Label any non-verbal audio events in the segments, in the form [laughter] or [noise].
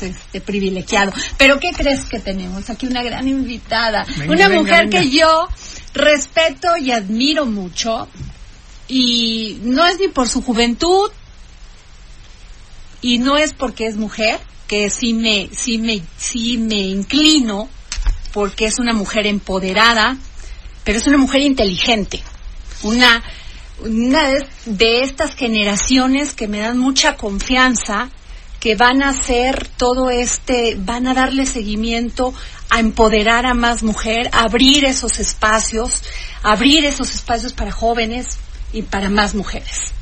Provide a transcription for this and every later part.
Este privilegiado. Pero ¿qué crees que tenemos? Aquí una gran invitada. Venga, una venga, mujer venga. que yo respeto y admiro mucho. Y no es ni por su juventud. Y no es porque es mujer, que sí me, sí me, sí me inclino, porque es una mujer empoderada, pero es una mujer inteligente. Una, una de, de estas generaciones que me dan mucha confianza, que van a hacer todo este, van a darle seguimiento a empoderar a más mujer, a abrir esos espacios, abrir esos espacios para jóvenes y para más mujeres.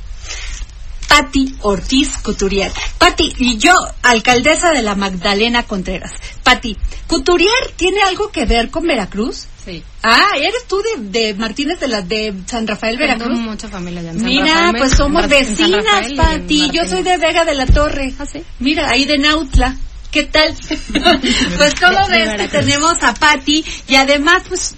Patti Ortiz Couturier. Patti, y yo, alcaldesa de la Magdalena Contreras. Patti, ¿Couturier tiene algo que ver con Veracruz? Sí. Ah, ¿eres tú de, de Martínez de la de San Rafael, Tengo Veracruz? mucha familia allá en San Mira, Rafael, pues somos vecinas, Pati. Yo soy de Vega de la Torre. ¿Ah, sí? Mira, ahí de Nautla. ¿Qué tal? [laughs] pues, ¿cómo De- de ves que tenemos a Patti? Y además, pues,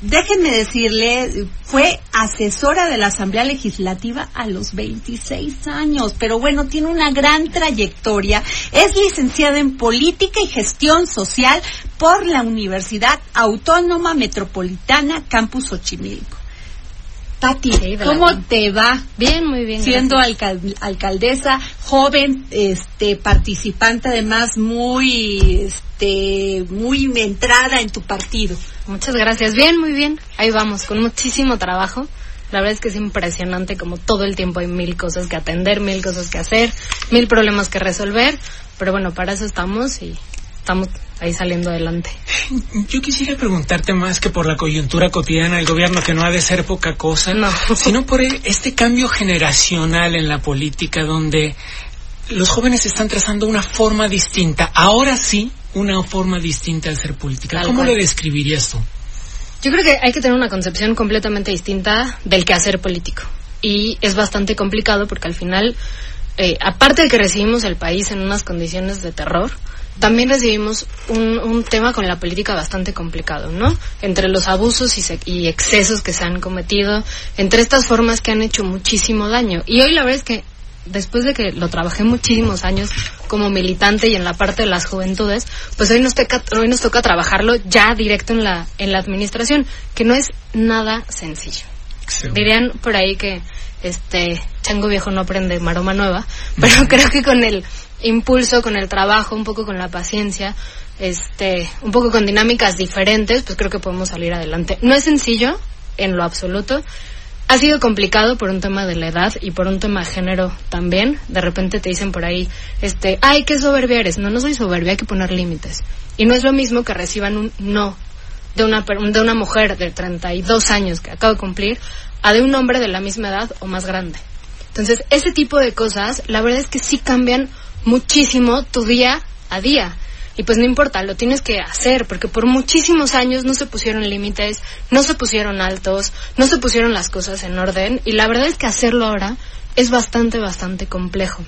déjenme decirle, fue asesora de la Asamblea Legislativa a los 26 años, pero bueno, tiene una gran trayectoria. Es licenciada en Política y Gestión Social por la Universidad Autónoma Metropolitana Campus de la ¿cómo te va? Bien, muy bien. siendo alcal- alcaldesa, joven, este, participante además muy, este, muy entrada en tu partido. Muchas gracias. Bien, muy bien. Ahí vamos, con muchísimo trabajo. La verdad es que es impresionante como todo el tiempo hay mil cosas que atender, mil cosas que hacer, mil problemas que resolver. Pero bueno, para eso estamos y estamos ahí saliendo adelante. Yo quisiera preguntarte más que por la coyuntura cotidiana del gobierno, que no ha de ser poca cosa, No. [laughs] sino por el- este cambio generacional en la política donde los jóvenes están trazando una forma distinta, ahora sí, una forma distinta al ser política. Tal ¿Cómo cual. lo describirías tú? Yo creo que hay que tener una concepción completamente distinta del quehacer político. Y es bastante complicado porque al final, eh, aparte de que recibimos el país en unas condiciones de terror, también recibimos un, un tema con la política bastante complicado, ¿no? Entre los abusos y, se- y excesos que se han cometido, entre estas formas que han hecho muchísimo daño. Y hoy la verdad es que después de que lo trabajé muchísimos años como militante y en la parte de las juventudes, pues hoy nos toca, hoy nos toca trabajarlo ya directo en la, en la administración, que no es nada sencillo. Dirían por ahí que este chango viejo no aprende maroma nueva, [laughs] pero creo que con el impulso, con el trabajo, un poco con la paciencia, este, un poco con dinámicas diferentes, pues creo que podemos salir adelante. No es sencillo en lo absoluto. Ha sido complicado por un tema de la edad y por un tema de género también. De repente te dicen por ahí, este, ay, qué soberbia eres. No, no soy soberbia, hay que poner límites. Y no es lo mismo que reciban un no de una, de una mujer de 32 años que acaba de cumplir a de un hombre de la misma edad o más grande. Entonces, ese tipo de cosas, la verdad es que sí cambian muchísimo tu día a día. Y pues no importa, lo tienes que hacer, porque por muchísimos años no se pusieron límites, no se pusieron altos, no se pusieron las cosas en orden, y la verdad es que hacerlo ahora es bastante, bastante complejo.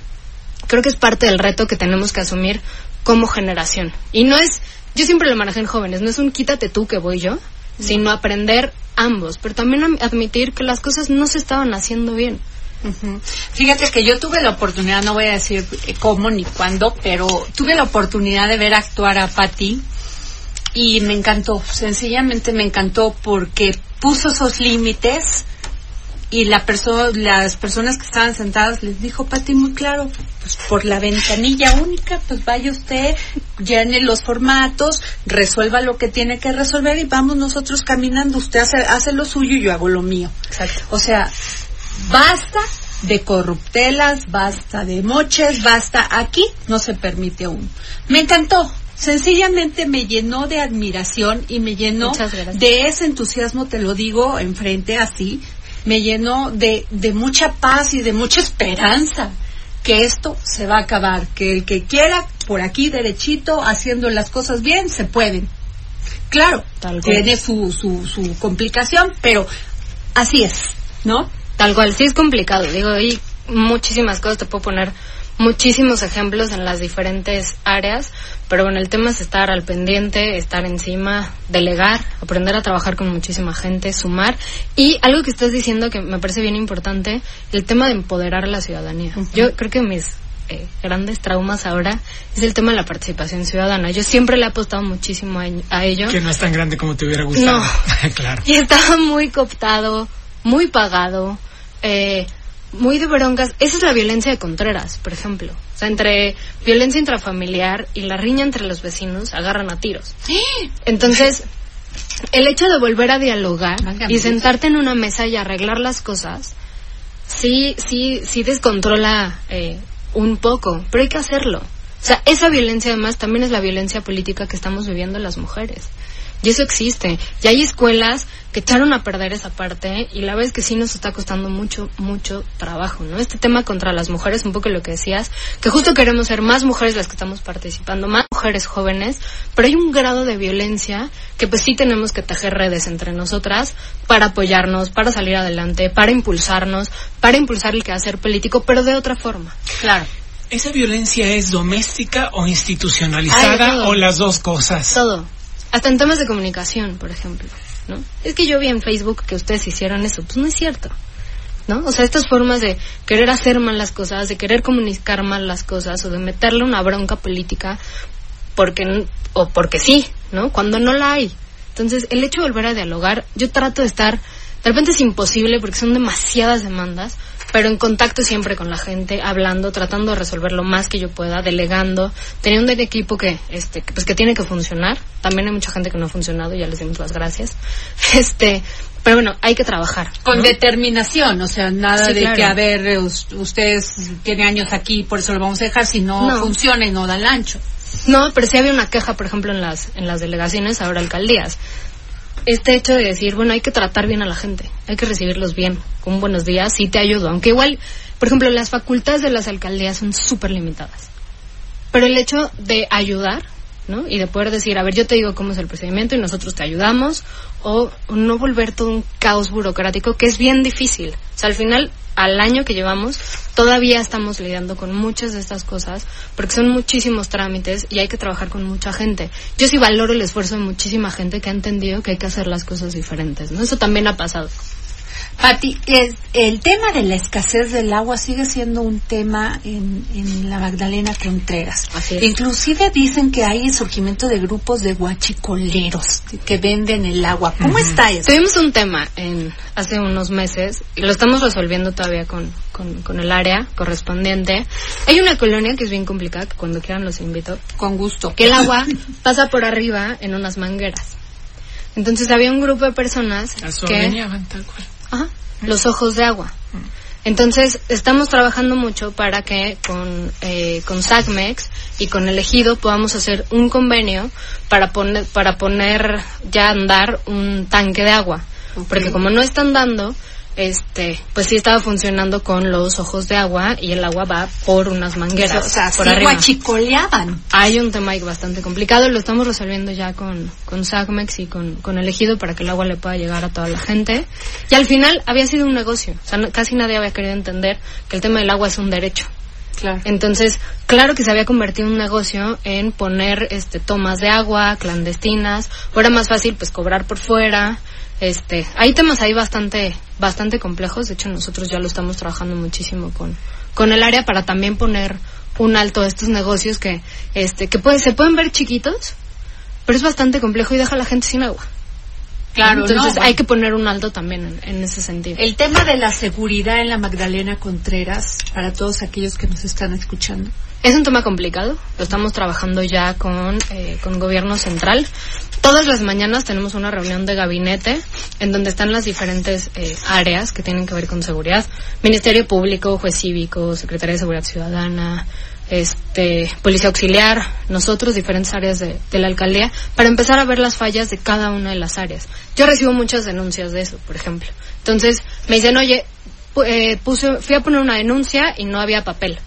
Creo que es parte del reto que tenemos que asumir como generación. Y no es, yo siempre lo manejé en jóvenes, no es un quítate tú que voy yo, sino aprender ambos, pero también am- admitir que las cosas no se estaban haciendo bien. Ujú. Fíjate que yo tuve la oportunidad, no voy a decir eh, cómo ni cuándo, pero tuve la oportunidad de ver actuar a Patti y me encantó, sencillamente me encantó porque puso esos límites y la perso las personas que estaban sentadas les dijo Patti muy claro, pues por la ventanilla única, pues vaya usted, llene los formatos, resuelva lo que tiene que resolver y vamos nosotros caminando, usted hace, hace lo suyo y yo hago lo mío. Exacto. O sea, basta de corruptelas, basta de moches, basta aquí, no se permite aún. Me encantó. Sencillamente me llenó de admiración y me llenó de ese entusiasmo, te lo digo enfrente así, me llenó de, de mucha paz y de mucha esperanza que esto se va a acabar, que el que quiera por aquí derechito haciendo las cosas bien se pueden. Claro, Tal tiene su, su, su complicación, pero así es, ¿no? Tal cual, sí es complicado. Digo, hay muchísimas cosas, te puedo poner muchísimos ejemplos en las diferentes áreas, pero bueno, el tema es estar al pendiente, estar encima, delegar, aprender a trabajar con muchísima gente, sumar. Y algo que estás diciendo que me parece bien importante, el tema de empoderar a la ciudadanía. Yo creo que mis eh, grandes traumas ahora es el tema de la participación ciudadana. Yo siempre le he apostado muchísimo a, a ello. Que no es tan grande como te hubiera gustado. No. [laughs] claro. Y estaba muy cooptado, muy pagado, eh, muy de broncas. Esa es la violencia de Contreras, por ejemplo. O sea, entre violencia intrafamiliar y la riña entre los vecinos, agarran a tiros. Entonces, el hecho de volver a dialogar y sentarte en una mesa y arreglar las cosas, sí, sí, sí descontrola eh, un poco, pero hay que hacerlo. O sea, esa violencia además también es la violencia política que estamos viviendo las mujeres. Y eso existe. Y hay escuelas que echaron a perder esa parte y la verdad es que sí nos está costando mucho, mucho trabajo, ¿no? Este tema contra las mujeres, un poco lo que decías, que justo queremos ser más mujeres las que estamos participando, más mujeres jóvenes, pero hay un grado de violencia que pues sí tenemos que tejer redes entre nosotras para apoyarnos, para salir adelante, para impulsarnos, para impulsar el quehacer político, pero de otra forma. Claro. ¿Esa violencia es doméstica o institucionalizada o las dos cosas? Todo. Hasta en temas de comunicación, por ejemplo, ¿no? Es que yo vi en Facebook que ustedes hicieron eso. Pues no es cierto. ¿No? O sea, estas formas de querer hacer mal las cosas, de querer comunicar mal las cosas o de meterle una bronca política porque o porque sí, ¿no? Cuando no la hay. Entonces, el hecho de volver a dialogar, yo trato de estar, de repente es imposible porque son demasiadas demandas, pero en contacto siempre con la gente, hablando, tratando de resolver lo más que yo pueda, delegando, teniendo un equipo que, este, pues que tiene que funcionar. También hay mucha gente que no ha funcionado, ya les dimos las gracias. [laughs] Este, pero bueno, hay que trabajar. Con ¿no? determinación, o sea, nada Sí, de claro. que, a ver, us- ustedes tienen años aquí, por eso lo vamos a dejar, si no, No. funciona y no da el ancho. No, pero sí había una queja, por ejemplo, en las, en las delegaciones, ahora alcaldías. Este hecho de decir, bueno, hay que tratar bien a la gente, hay que recibirlos bien, con buenos días, sí te ayudo. Aunque igual, por ejemplo, las facultades de las alcaldías son súper limitadas. Pero el hecho de ayudar, ¿no? Y de poder decir, a ver, yo te digo cómo es el procedimiento y nosotros te ayudamos, o no volver todo un caos burocrático que es bien difícil. O sea, al final, al año que llevamos, todavía estamos lidiando con muchas de estas cosas, porque son muchísimos trámites y hay que trabajar con mucha gente. Yo sí valoro el esfuerzo de muchísima gente que ha entendido que hay que hacer las cosas diferentes, ¿no? Eso también ha pasado. Pati, es- el tema de la escasez del agua sigue siendo un tema en, en la Magdalena Contreras. Inclusive dicen que hay el surgimiento de grupos de guachicoleros que venden el agua. ¿Cómo está eso? Tuvimos un tema en, hace unos meses y lo estamos resolviendo todavía con, con, con el área correspondiente. Hay una colonia que es bien complicada, que cuando quieran los invito, Con gusto. que el agua [laughs] pasa por arriba en unas mangueras. Entonces había un grupo de personas A su que... tal cual. Ajá, los ojos de agua. Entonces, estamos trabajando mucho para que con, eh, con SACMEX y con el ejido podamos hacer un convenio para poner, para poner ya a andar un tanque de agua. Porque como no están dando, este, pues sí estaba funcionando con los ojos de agua y el agua va por unas mangueras. o sea, por sí arriba. guachicoleaban. Hay un tema ahí bastante complicado, lo estamos resolviendo ya con, con SACMEX y con, con el ejido para que el agua le pueda llegar a toda la gente. Y al final había sido un negocio, o sea, no- casi nadie había querido entender que el tema del agua es un derecho. Claro. Entonces, claro que se había convertido un negocio en poner este tomas de agua clandestinas, o era más fácil pues cobrar por fuera. Este, hay temas ahí bastante bastante complejos, de hecho nosotros ya lo estamos trabajando muchísimo con con el área para también poner un alto a estos negocios que este que puede, se pueden ver chiquitos, pero es bastante complejo y deja a la gente sin agua. Claro, Entonces no, hay que poner un alto también en, en ese sentido. El tema de la seguridad en la Magdalena Contreras, para todos aquellos que nos están escuchando. Es un tema complicado, lo estamos trabajando ya con, eh, con gobierno central. Todas las mañanas tenemos una reunión de gabinete en donde están las diferentes eh, áreas que tienen que ver con seguridad. Ministerio Público, Juez Cívico, Secretaría de Seguridad Ciudadana, este, Policía Auxiliar, nosotros, diferentes áreas de, de la alcaldía, para empezar a ver las fallas de cada una de las áreas. Yo recibo muchas denuncias de eso, por ejemplo. Entonces me dicen, oye, eh, puse, fui a poner una denuncia y no había papel.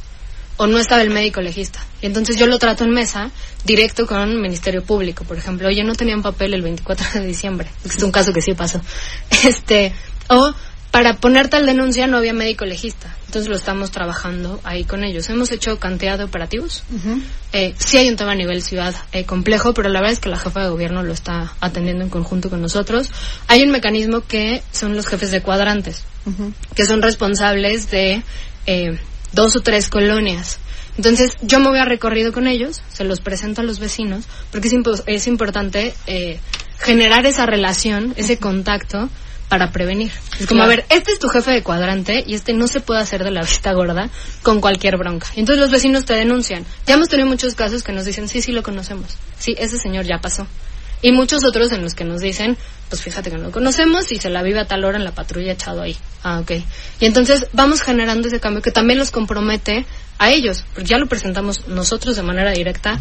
o no estaba el médico legista. Y entonces yo lo trato en mesa, directo con el Ministerio Público, por ejemplo. Oye, no tenían papel el 24 de diciembre. Es un caso que sí pasó. [laughs] Este, o para poner tal denuncia no había médico legista. Entonces lo estamos trabajando ahí con ellos. Hemos hecho cantidad de operativos. Eh, sí hay un tema a nivel ciudad eh, complejo, pero la verdad es que la jefa de gobierno lo está atendiendo en conjunto con nosotros. Hay un mecanismo que son los jefes de cuadrantes, que son responsables de eh, dos o tres colonias. Entonces yo me voy a recorrido con ellos, se los presento a los vecinos, porque es, impo- es importante eh, generar esa relación, ese contacto para prevenir. Es como, Claro. a ver, este es tu jefe de cuadrante y este no se puede hacer de la vista gorda con cualquier bronca. Entonces los vecinos te denuncian. Ya hemos tenido muchos casos que nos dicen, sí, sí lo conocemos. Sí, ese señor ya pasó. Y muchos otros en los que nos dicen, pues fíjate que no lo conocemos y se la vive a tal hora en la patrulla echado ahí. Ah, ok. Y entonces vamos generando ese cambio que también los compromete a ellos, porque ya lo presentamos nosotros de manera directa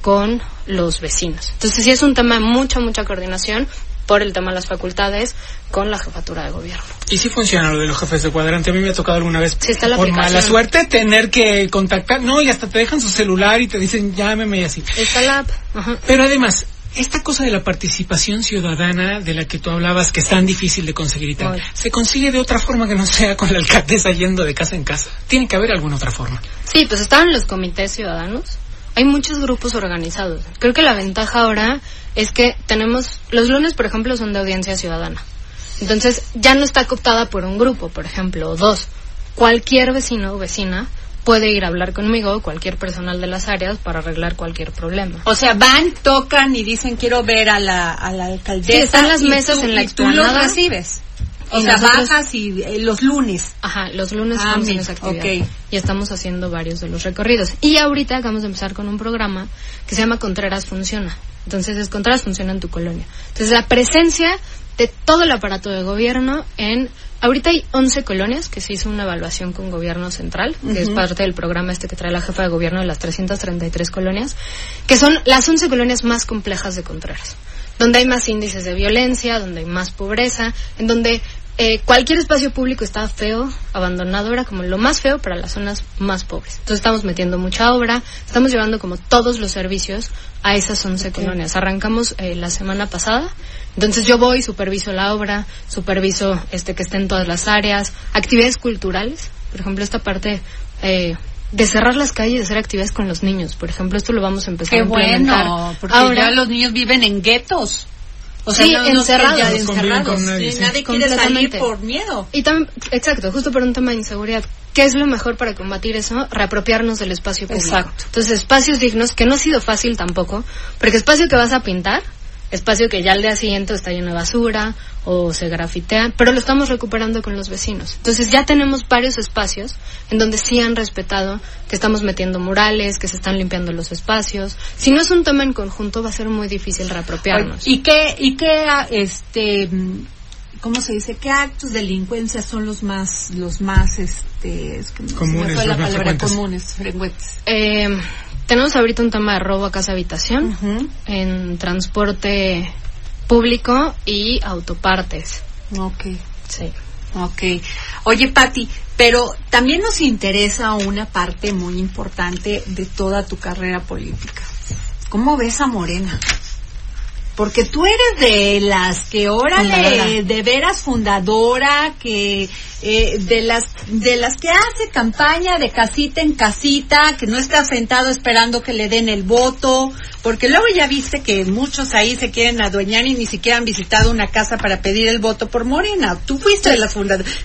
con los vecinos. Entonces sí es un tema de mucha, mucha coordinación por el tema de las facultades con la jefatura de gobierno. Y sí funciona lo de los jefes de cuadrante. A mí me ha tocado alguna vez, Sí, está la por aplicación. mala suerte, tener que contactar. No, y hasta te dejan su celular y te dicen llámeme y así. Está la app. Ajá. Pero además, esta cosa de la participación ciudadana de la que tú hablabas, que es tan difícil de conseguir y tal, se consigue de otra forma que no sea con la alcaldesa yendo de casa en casa. Tiene que haber alguna otra forma. Sí, pues estaban los comités ciudadanos. Hay muchos grupos organizados. Creo que la ventaja ahora es que tenemos, los lunes, por ejemplo, son de audiencia ciudadana. Entonces, ya no está cooptada por un grupo, por ejemplo, o dos. Cualquier vecino o vecina puede ir a hablar conmigo, o cualquier personal de las áreas, para arreglar cualquier problema. O sea, van, tocan y dicen quiero ver a la, a la alcaldesa. Sí, están las mesas en la y tú los explanada. recibes. O Y sea, nosotros- bajas y eh, los lunes. Ajá, los lunes Ah, estamos en esa actividad. Y estamos haciendo varios de los recorridos. Y ahorita acabamos de empezar con un programa que se llama Contreras Funciona. Entonces es Contreras Funciona en tu colonia. Entonces la presencia de todo el aparato de gobierno en... Ahorita hay 11 colonias que se hizo una evaluación con gobierno central, que es parte del programa este que trae la jefa de gobierno de las 333 colonias, que son las 11 colonias más complejas de Contreras donde hay más índices de violencia, donde hay más pobreza, en donde eh, cualquier espacio público está feo, abandonado, era como lo más feo para las zonas más pobres. Entonces estamos metiendo mucha obra, estamos llevando como todos los servicios a esas 11 colonias. Arrancamos eh, la semana pasada, entonces yo voy, superviso la obra, superviso este que esté en todas las áreas, actividades culturales, por ejemplo esta parte eh, de cerrar las calles, de hacer actividades con los niños, por ejemplo, esto lo vamos a empezar Qué a implementar. bueno, porque Ahora, ya los niños viven en guetos. O Sí, no- encerrados. encerrados. con nadie, Sí, sí. nadie quiere salir por miedo. Y también, exacto, justo por un tema de inseguridad. ¿Qué es lo mejor para combatir eso? Reapropiarnos del espacio público. Exacto. Entonces, espacios dignos, que no ha sido fácil tampoco, porque espacio que vas a pintar, espacio que ya al día siguiente está lleno de basura o se grafitea, pero lo estamos recuperando con los vecinos. Entonces, ya tenemos varios espacios en donde sí han respetado que estamos metiendo murales, que se están limpiando los espacios. Si no es un tema en conjunto, va a ser muy difícil reapropiarnos. ¿Y qué, y qué, este, cómo se dice? ¿Qué actos de delincuencia son los más, los más, este, es que me Comunes, fue la palabra, frecuentes. comunes, frecuentes? Eh, tenemos ahorita un tema de robo a casa habitación en transporte público y autopartes. Ok. Sí. Ok. Oye, Patti, pero también nos interesa una parte muy importante de toda tu carrera política. ¿Cómo ves a Morena? Porque tú eres de las que, órale, Fundadora. de veras fundadora, que eh, de las de las que hace campaña de casita en casita, que no está sentado esperando que le den el voto, porque luego ya viste que muchos ahí se quieren adueñar y ni siquiera han visitado una casa para pedir el voto por Morena. Tú fuiste de las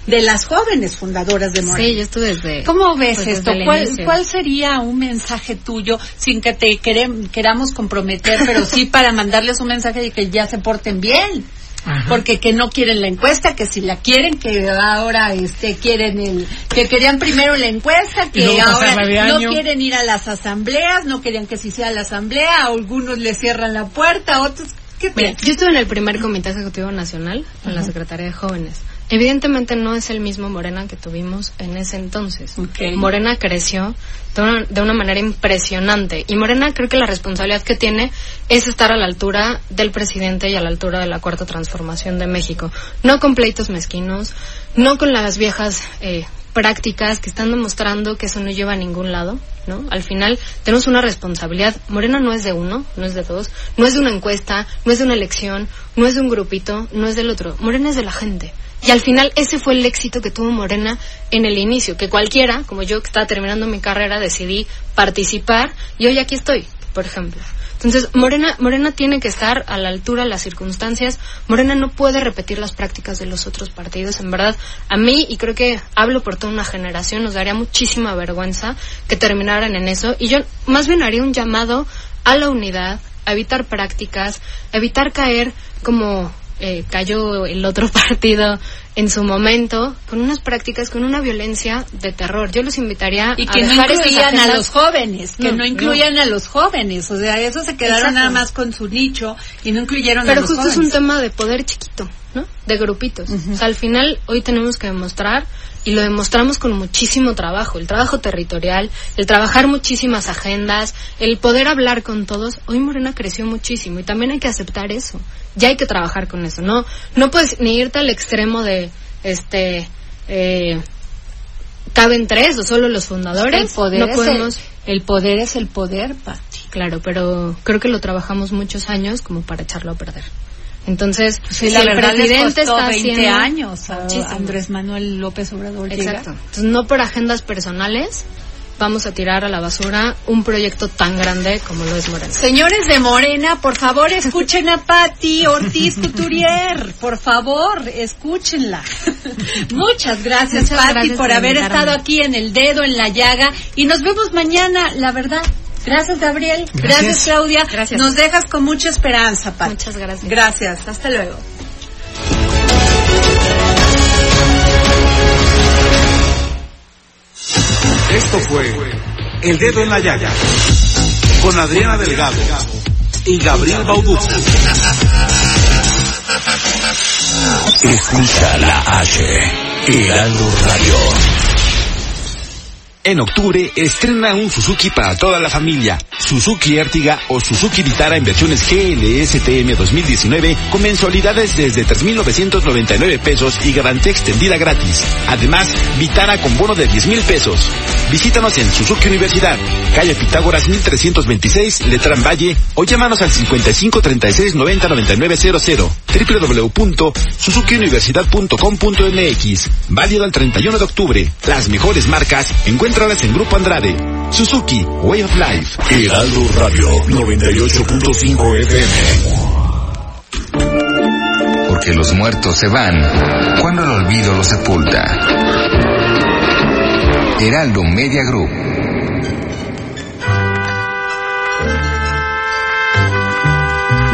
de las jóvenes fundadoras de Morena. Sí, yo estuve desde... ¿Cómo ves pues, esto? desde el ¿Cuál, cuál sería un mensaje tuyo sin que te querem- queramos comprometer, pero sí para mandarles un mensaje de que ya se porten bien? Ajá. Porque que no quieren la encuesta, que si la quieren, que ahora este quieren el, que querían primero la encuesta, que ahora no quieren ir a las asambleas, no querían que se hiciera la asamblea, a algunos le cierran la puerta, a otros, ¿qué Mira, yo estuve en el primer Comité Ejecutivo Nacional, en la Secretaría de Jóvenes. Evidentemente no es el mismo Morena que tuvimos en ese entonces. Ok. Morena creció de una, de una manera impresionante y Morena creo que la responsabilidad que tiene es estar a la altura del presidente y a la altura de la cuarta transformación de México. No con pleitos mezquinos, no con las viejas eh, prácticas que están demostrando que eso no lleva a ningún lado, ¿no? Al final tenemos una responsabilidad. Morena no es de uno, no es de dos, no es de una encuesta, no es de una elección, no es de un grupito, no es del otro. Morena es de la gente. Y al final ese fue el éxito que tuvo Morena en el inicio, que cualquiera, como yo que estaba terminando mi carrera, decidí participar y hoy aquí estoy, por ejemplo. Entonces, Morena, Morena tiene que estar a la altura de las circunstancias. Morena no puede repetir las prácticas de los otros partidos. En verdad, a mí, y creo que hablo por toda una generación, nos daría muchísima vergüenza que terminaran en eso. Y yo más bien haría un llamado a la unidad, a evitar prácticas, a evitar caer como eh, cayó el otro [laughs] partido en su momento con unas prácticas, con una violencia de terror. Yo los invitaría Y a que no dejar esas incluían a los jóvenes, que No, no, incluían a los jóvenes. O sea, eso se quedaron Exacto. nada más con su nicho y no incluyeron Pero a los justo es jóvenes. un tema de poder chiquito, ¿no? De grupitos. O sea, al final hoy tenemos que demostrar y lo demostramos con muchísimo trabajo, el trabajo territorial, el trabajar muchísimas agendas, el poder hablar con todos. Hoy Morena creció muchísimo y también hay que aceptar eso. Ya hay que trabajar con eso. No, no puedes ni irte al extremo de, este, eh, caben tres o solo los fundadores. El poder, no es podemos. el, el poder es el poder, Pati. Claro, pero creo que lo trabajamos muchos años como para echarlo a perder. Entonces, Sí, si la el presidente está 20 haciendo años a. Andrés Manuel López Obrador. Exacto. Entonces, no por agendas personales vamos a tirar a la basura un proyecto tan grande como lo es Morena. Señores de Morena, por favor, escuchen a Patti Ortiz Couturier. Por favor, escúchenla. [laughs] Muchas gracias, Muchas Patti, gracias por haber invitarme. estado aquí en el dedo, en la llaga. Y nos vemos mañana, la verdad. Gracias, Gabriel. Gracias, Gracias. Claudia. Gracias. Nos dejas con mucha esperanza, Patti. Muchas gracias. Gracias. Hasta luego. Esto fue El Dedo en la Llaga con Adriana Delgado y Gabriel Bauducci. Escucha la H, Heraldo Radio. En octubre estrena un Suzuki para toda la familia. Suzuki Ertiga o Suzuki Vitara en versiones GLSTM 2019 con mensualidades desde 3.999 pesos y garantía extendida gratis. Además, Vitara con bono de 10.000 pesos. Visítanos en Suzuki Universidad, calle Pitágoras 1326, Letrán Valle o llámanos al 55 36 90 99 00 www.suzukiuniversidad.com.mx Válido al 31 de octubre. Las mejores marcas encuéntralas en Grupo Andrade. Suzuki, Way of Life. Heraldo Radio 98.5 FM. Porque los muertos se van cuando el olvido los sepulta. Heraldo Media Group.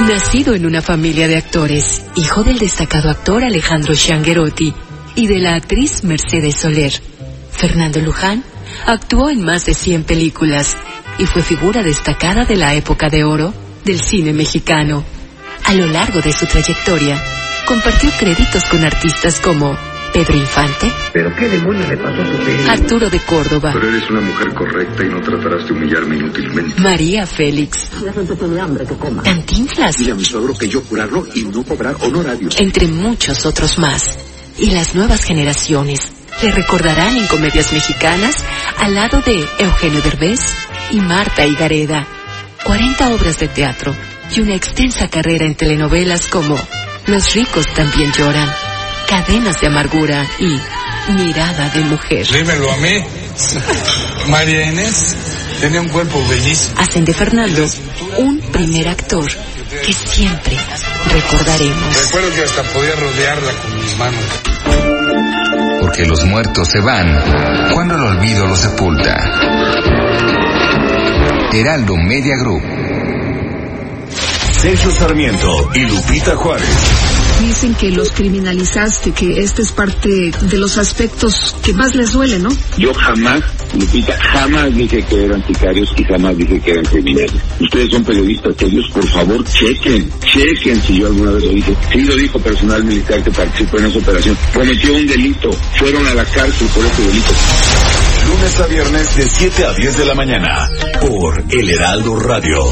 Nacido en una familia de actores, hijo del destacado actor Alejandro Shanguerotti y de la actriz Mercedes Soler, Fernando Luján actuó en más de 100 películas y fue figura destacada de la época de oro del cine mexicano. A lo largo de su trayectoria, compartió créditos con artistas como Pedro Infante, ¿Pero qué demonios le pasó a su pelo? Arturo de Córdoba, Pero eres una mujer correcta y no tratarás de humillarme inútilmente. María Félix, La gente tiene hambre que coma. Cantinflas, Dile a mi suegro que yo curarlo y no cobrar honorarios. entre muchos otros más. Y las nuevas generaciones le recordarán en comedias mexicanas al lado de Eugenio Derbez y Marta Higareda. 40 obras de teatro y una extensa carrera en telenovelas como Los ricos también lloran, Cadenas de amargura y Mirada de mujer. Dímelo a mí. María Inés tenía un cuerpo bellísimo. Hacen de Fernando un primer actor que siempre recordaremos. Recuerdo que hasta podía rodearla con mis manos. Porque los muertos se van cuando el olvido los sepulta. Heraldo Media Group. Sergio Sarmiento y Lupita Juárez. Dicen que los criminalizaste, que este es parte de los aspectos que más les duele, ¿no? Yo jamás, Lupita, jamás dije que eran sicarios y jamás dije que eran criminales. Ustedes son periodistas serios, por favor, chequen, chequen si yo alguna vez lo dije. Sí lo dijo personal militar que participó en esa operación. Cometió un delito, fueron a la cárcel por ese delito. Lunes a viernes de 7 a 10 de la mañana por El Heraldo Radio.